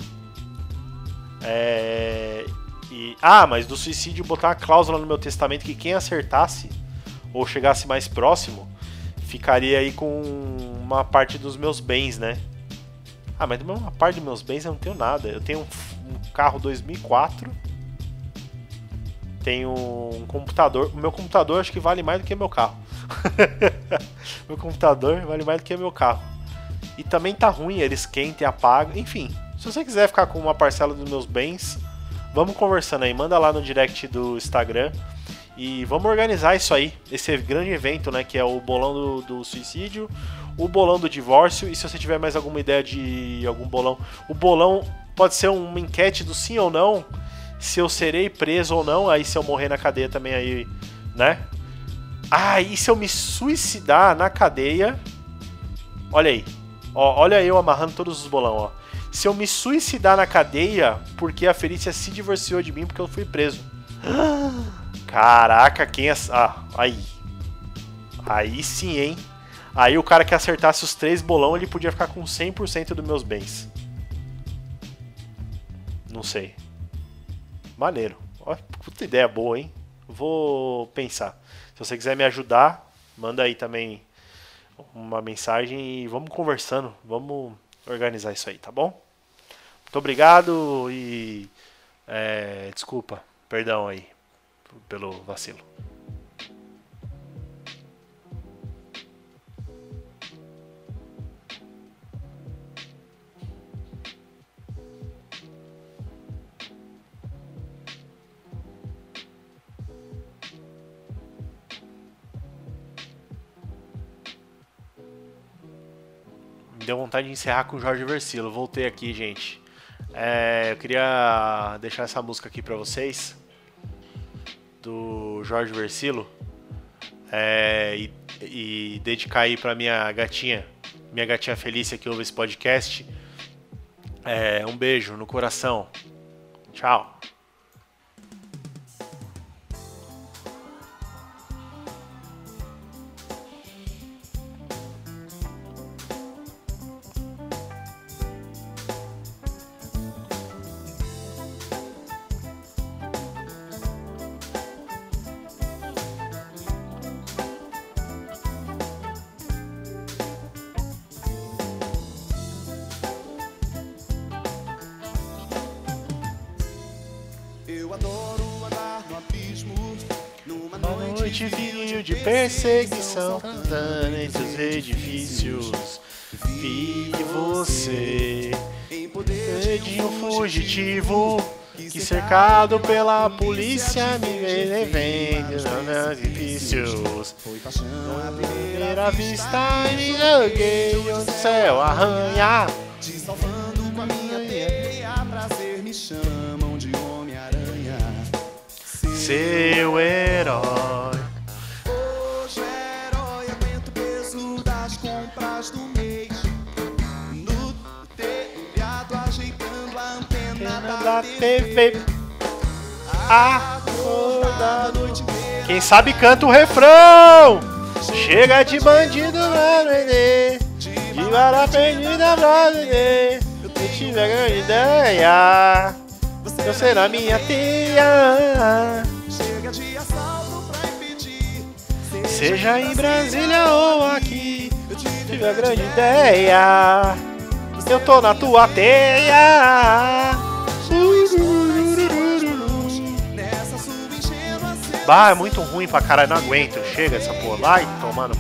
É... E... Ah, mas do suicídio botar uma cláusula no meu testamento que quem acertasse ou chegasse mais próximo ficaria aí com uma parte dos meus bens, né? Ah, mas uma parte dos meus bens eu não tenho nada. Eu tenho um, um carro 2004, tenho um computador. O meu computador acho que vale mais do que meu carro. meu computador vale mais do que meu carro. E também tá ruim, ele esquenta e apaga. Enfim, se você quiser ficar com uma parcela dos meus bens, vamos conversando aí. Manda lá no direct do Instagram e vamos organizar isso aí, esse grande evento, né? Que é o bolão do, do, suicídio, o bolão do divórcio. E se você tiver mais alguma ideia de algum bolão, o bolão pode ser uma enquete do sim ou não, se eu serei preso ou não. Aí se eu morrer na cadeia também aí, né? Ah, e se eu me suicidar na cadeia? Olha aí, ó, olha eu amarrando todos os bolão, ó. Se eu me suicidar na cadeia porque a Felícia se divorciou de mim porque eu fui preso. Caraca, quem é. Ah, aí. Aí sim, hein? Aí o cara que acertasse os três bolão, ele podia ficar com 100% dos meus bens. Não sei. Maneiro. Puta ideia boa, hein? Vou pensar. Se você quiser me ajudar, manda aí também uma mensagem e vamos conversando. Vamos organizar isso aí, tá bom? Muito obrigado e. É, desculpa, perdão aí pelo vacilo. Me deu vontade de encerrar com o Jorge Versilo. Voltei aqui, gente. É, eu queria deixar essa música aqui para vocês do Jorge Versilo é, e, e, dedicar aí para minha gatinha, minha gatinha Felícia que ouve esse podcast. É, um beijo no coração. Tchau. Perseguição entre os edifícios. Vi você em poder de um fugitivo que cercado pela polícia me vende nos edifícios. À primeira vista me joguei o céu arranha. Te salvando com a minha teia, prazer me chamam de Homem-Aranha. Seu herói. TV. Acorda noite. Quem sabe canta o refrão. Chega de bandido pra vender. De vara perdida pra vender. Eu tiver grande ideia. Você na minha teia. Chega de assalto pra impedir. Seja em Brasília ou aqui, tive a grande ideia. Eu tô na tua teia. Bah, é muito ruim pra caralho, não aguento. Chega essa porra. Vai tomando.